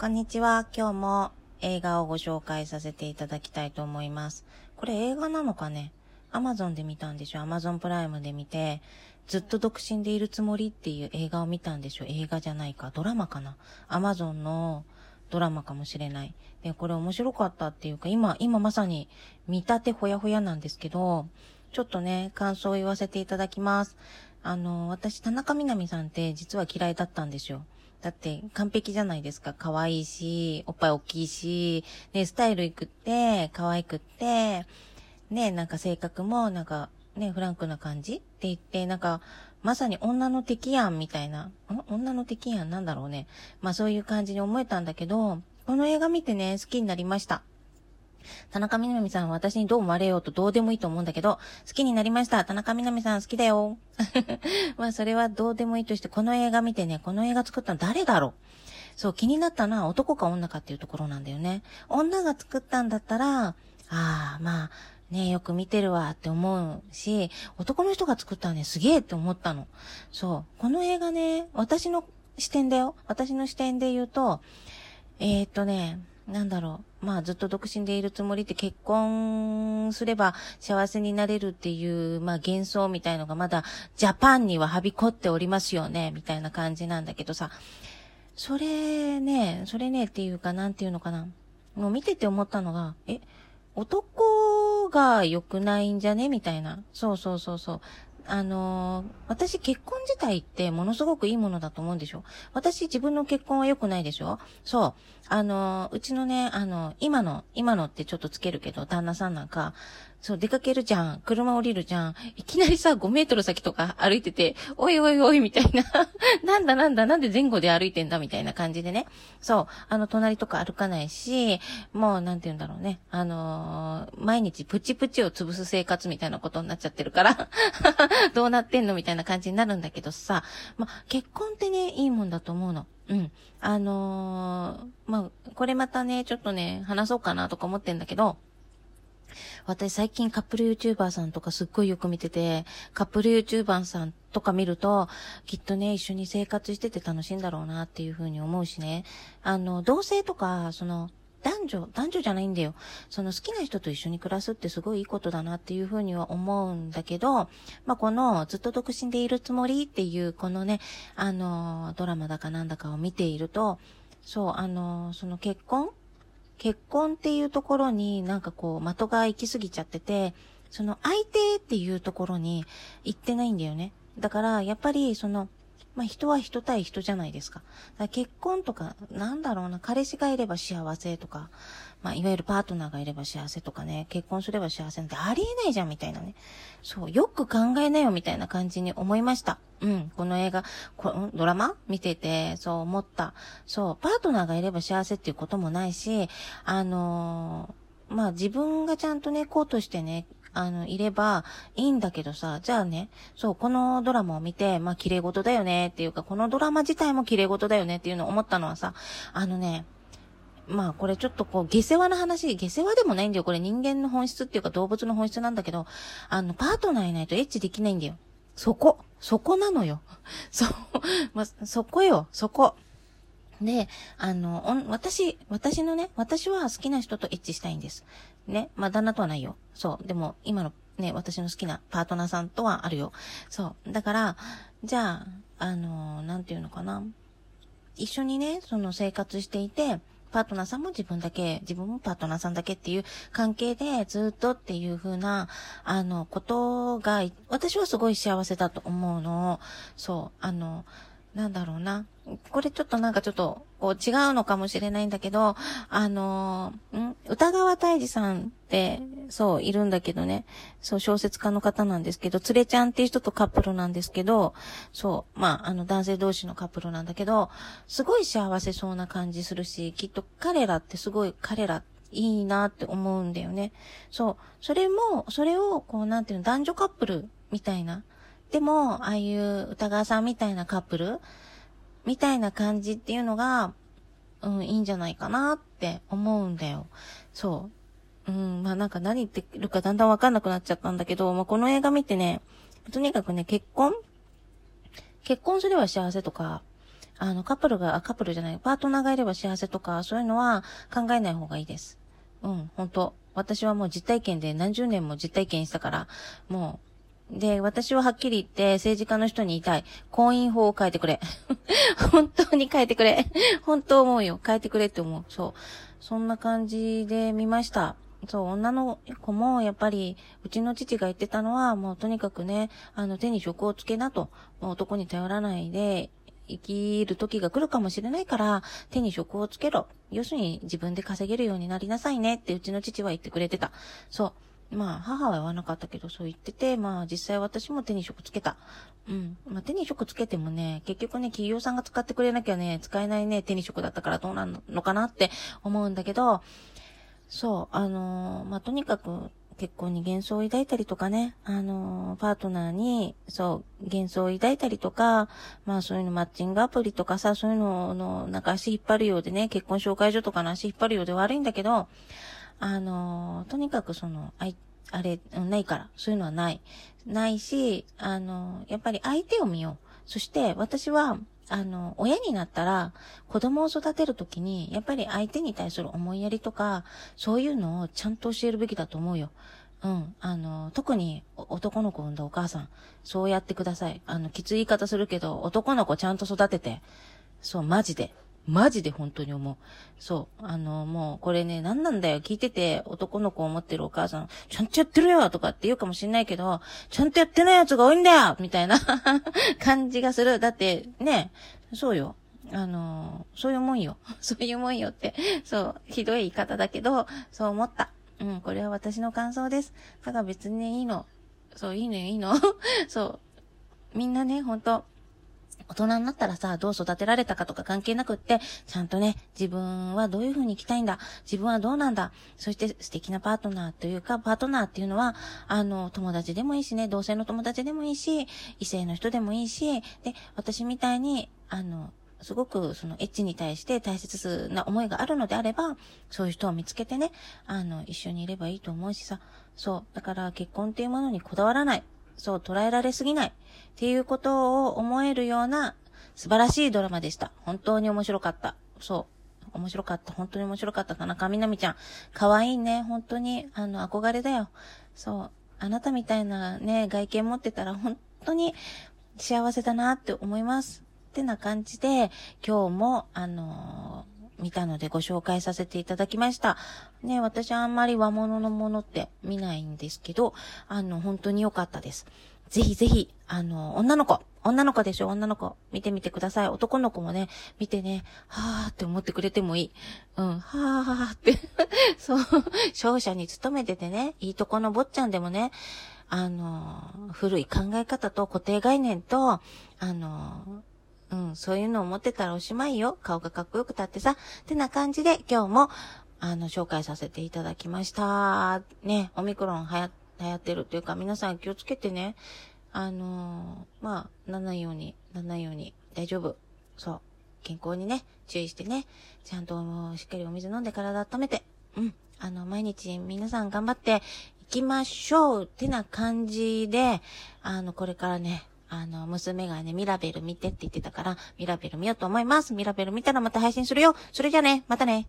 こんにちは。今日も映画をご紹介させていただきたいと思います。これ映画なのかね？アマゾンで見たんでしょ？アマゾンプライムで見て、ずっと独身でいるつもりっていう映画を見たんでしょ？映画じゃないか？ドラマかな？アマゾンのドラマかもしれない。で、これ面白かったっていうか、今、今まさに見立てほやほやなんですけど、ちょっとね、感想を言わせていただきます。あの、私、田中みな実さんって実は嫌いだったんですよ。だって完璧じゃないですか。可愛いし、おっぱい大きいし、ね、スタイルいくって、可愛くって、ね、なんか性格もなんかね、フランクな感じって言って、なんか、まさに女の敵やんみたいな、ん？女の敵やん？なんだろうね。まあそういう感じに思えたんだけど、この映画見てね、好きになりました。田中みな実さんは私にどう思われようとどうでもいいと思うんだけど、好きになりました。田中みな実さん好きだよ。まあそれはどうでもいいとして、この映画見てね、この映画作ったの誰だろうそう、気になったのは男か女かっていうところなんだよね。女が作ったんだったら、ああ、まあ、ねよく見てるわって思うし、男の人が作ったらね、すげえって思ったの。そう。この映画ね、私の視点だよ。私の視点で言うと、えー、っとね、なんだろう。まあずっと独身でいるつもりって結婚すれば幸せになれるっていう、まあ幻想みたいのがまだジャパンにははびこっておりますよね、みたいな感じなんだけどさ。それね、それねっていうかなんていうのかな。もう見てて思ったのが、え、男が良くないんじゃね？みたいな。そうそうそうそう。あのー、私結婚自体ってものすごくいいものだと思うんでしょ？私自分の結婚は良くないでしょ？そう。あのー、うちのね、あのー、今の、今のってちょっとつけるけど、旦那さんなんか、そう、出かけるじゃん。車降りるじゃん。いきなりさ、5メートル先とか歩いてて、おいおいおい、みたいな。なんだなんだ、なんで前後で歩いてんだ、みたいな感じでね。そう、あの、隣とか歩かないし、もう、なんて言うんだろうね。あのー、毎日プチプチを潰す生活みたいなことになっちゃってるから、どうなってんのみたいな感じになるんだけどさ、ま、結婚ってね、いいもんだと思うの。うん。あのー、まあ、これまたね、ちょっとね、話そうかなとか思ってんだけど、私最近カップル YouTuber さんとかすっごいよく見てて、カップル YouTuber さんとか見ると、きっとね、一緒に生活してて楽しいんだろうなっていうふうに思うしね。あの、同性とか、その、男女、男女じゃないんだよ。その好きな人と一緒に暮らすってすごいいいことだなっていうふうには思うんだけど、まあ、このずっと独身でいるつもりっていうこのね、あの、ドラマだかなんだかを見ていると、そう、あの、その結婚結婚っていうところになんかこう的が行き過ぎちゃってて、その相手っていうところに行ってないんだよね。だからやっぱりそのまあ人は人対人じゃないですか。か結婚とか、なんだろうな、彼氏がいれば幸せとか、まあいわゆるパートナーがいれば幸せとかね、結婚すれば幸せなんてありえないじゃんみたいなね。そう、よく考えなよみたいな感じに思いました。うん、この映画、こドラマ？見てて、そう思った。そう、パートナーがいれば幸せっていうこともないし、あのー、まあ自分がちゃんとね、こうとしてね、あの、いればいいんだけどさ、じゃあね、そう、このドラマを見て、まあ、綺麗事だよねっていうか、このドラマ自体も綺麗事だよねっていうのを思ったのはさ、あのね、まあこれちょっとこう、下世話な話、下世話でもないんだよ。これ人間の本質っていうか動物の本質なんだけど、あの、パートナーいないとエッチできないんだよ。そこ。そこなのよ。そ。まあ、そこよ。そこ。で、あの、私、私のね、私は好きな人とエッチしたいんです。ね。まあ、旦那とはないよ。そう。でも、今のね、私の好きなパートナーさんとはあるよ。そう。だから、じゃあ、あの、なんていうのかな。一緒にね、その生活していて、パートナーさんも自分だけ、自分もパートナーさんだけっていう関係でずっとっていう風な、あの、ことが、私はすごい幸せだと思うの。そう、あの、なんだろうな。これちょっとなんかちょっと、こう違うのかもしれないんだけど、あのん？歌川大治さんって、そう、いるんだけどね。そう、小説家の方なんですけど、つれちゃんっていう人とカップルなんですけど、そう、まあ、あの、男性同士のカップルなんだけど、すごい幸せそうな感じするし、きっと彼らってすごい、彼らいいなって思うんだよね。そう、それも、それを、こう、なんていうの、男女カップルみたいな。でも、ああいう歌川さんみたいなカップルみたいな感じっていうのが、うん、いいんじゃないかなって思うんだよ。そう。うん、まあなんか何言ってるかだんだんわかんなくなっちゃったんだけど、まあこの映画見てね、とにかくね、結婚？結婚すれば幸せとか、あの、カップルが、あ、カップルじゃない、パートナーがいれば幸せとか、そういうのは考えない方がいいです。うん、本当私はもう実体験で何十年も実体験したから、もう、で、私ははっきり言って政治家の人に言いたい。婚姻法を変えてくれ。本当に変えてくれ。本当思うよ。変えてくれって思う。そう。そんな感じで見ました。そう、女の子もやっぱり、うちの父が言ってたのは、もうとにかくね、あの手に職をつけなと、もう男に頼らないで、生きる時が来るかもしれないから、手に職をつけろ。要するに自分で稼げるようになりなさいねってうちの父は言ってくれてた。そう。まあ、母は言わなかったけど、そう言ってて、まあ、実際私も手に職つけた。うん。まあ、手に職つけてもね、結局ね、企業さんが使ってくれなきゃね、使えないね、手に職だったからどうなのかなって思うんだけど、そう、あのー、まあ、とにかく、結婚に幻想を抱いたりとかね、あのー、パートナーに、そう、幻想を抱いたりとか、まあそういうのマッチングアプリとかさ、そういうのの、なんか足引っ張るようでね、結婚紹介所とかの足引っ張るようで悪いんだけど、あの、とにかくその、あい、あれ、ないから、そういうのはない。ないし、あのやっぱり相手を見よう。そして私は、あの、親になったら、子供を育てるときに、やっぱり相手に対する思いやりとか、そういうのをちゃんと教えるべきだと思うよ。うん。あの、特に男の子を産んだお母さん、そうやってください。あの、きつい言い方するけど、男の子ちゃんと育てて、そう、マジで。マジで本当に思う。そう。あの、もう、これね、何なんだよ。聞いてて、男の子を思ってるお母さん、ちゃんとやってるよとかって言うかもしんないけど、ちゃんとやってない奴が多いんだよみたいな 感じがする。だって、ね、そうよ。あの、そういうもんよ。そういうもんよって。そう、ひどい言い方だけど、そう思った。うん、これは私の感想です。ただ別にいいの。そう、いいのよ、いいの。そう。みんなね、ほんと、大人になったらさ、どう育てられたかとか関係なくって、ちゃんとね、自分はどういう風に生きたいんだ、自分はどうなんだ、そして素敵なパートナーというか、パートナーっていうのは、あの、友達でもいいしね、同性の友達でもいいし、異性の人でもいいし、で、私みたいに、あの、すごくそのエッチに対して大切な思いがあるのであれば、そういう人を見つけてね、あの、一緒にいればいいと思うしさ。そう。だから結婚っていうものにこだわらない。そう、捉えられすぎない。っていうことを思えるような素晴らしいドラマでした。本当に面白かった。そう。面白かった。本当に面白かったかな。かみなみちゃん。可愛いね。本当に、あの、憧れだよ。そう。あなたみたいなね、外見持ってたら本当に幸せだなって思います。ってな感じで、今日も、あのー、見たのでご紹介させていただきました。ね、私あんまり和物のものって見ないんですけど、あの、本当に良かったです。ぜひぜひ、あの、女の子、女の子でしょ、女の子、見てみてください。男の子もね、見てね、はーって思ってくれてもいい。うん、はーって。そう、商社に勤めててね、いいとこの坊ちゃんでもね、あの、古い考え方と固定概念と、あの、うん、そういうのを持ってたらおしまいよ。顔がかっこよくたってさ。ってな感じで今日も、あの、紹介させていただきました。ね、オミクロン流行、流行ってるっていうか、皆さん気をつけてね。あのー、まあ、ならないように、ならないように、大丈夫。そう。健康にね、注意してね。ちゃんと、しっかりお水飲んで体温めて。うん。あの、毎日皆さん頑張っていきましょうってな感じで、あの、これからね、あの、娘がね、ミラベル見てって言ってたから、ミラベル見ようと思います。ミラベル見たらまた配信するよ。それじゃあね、またね。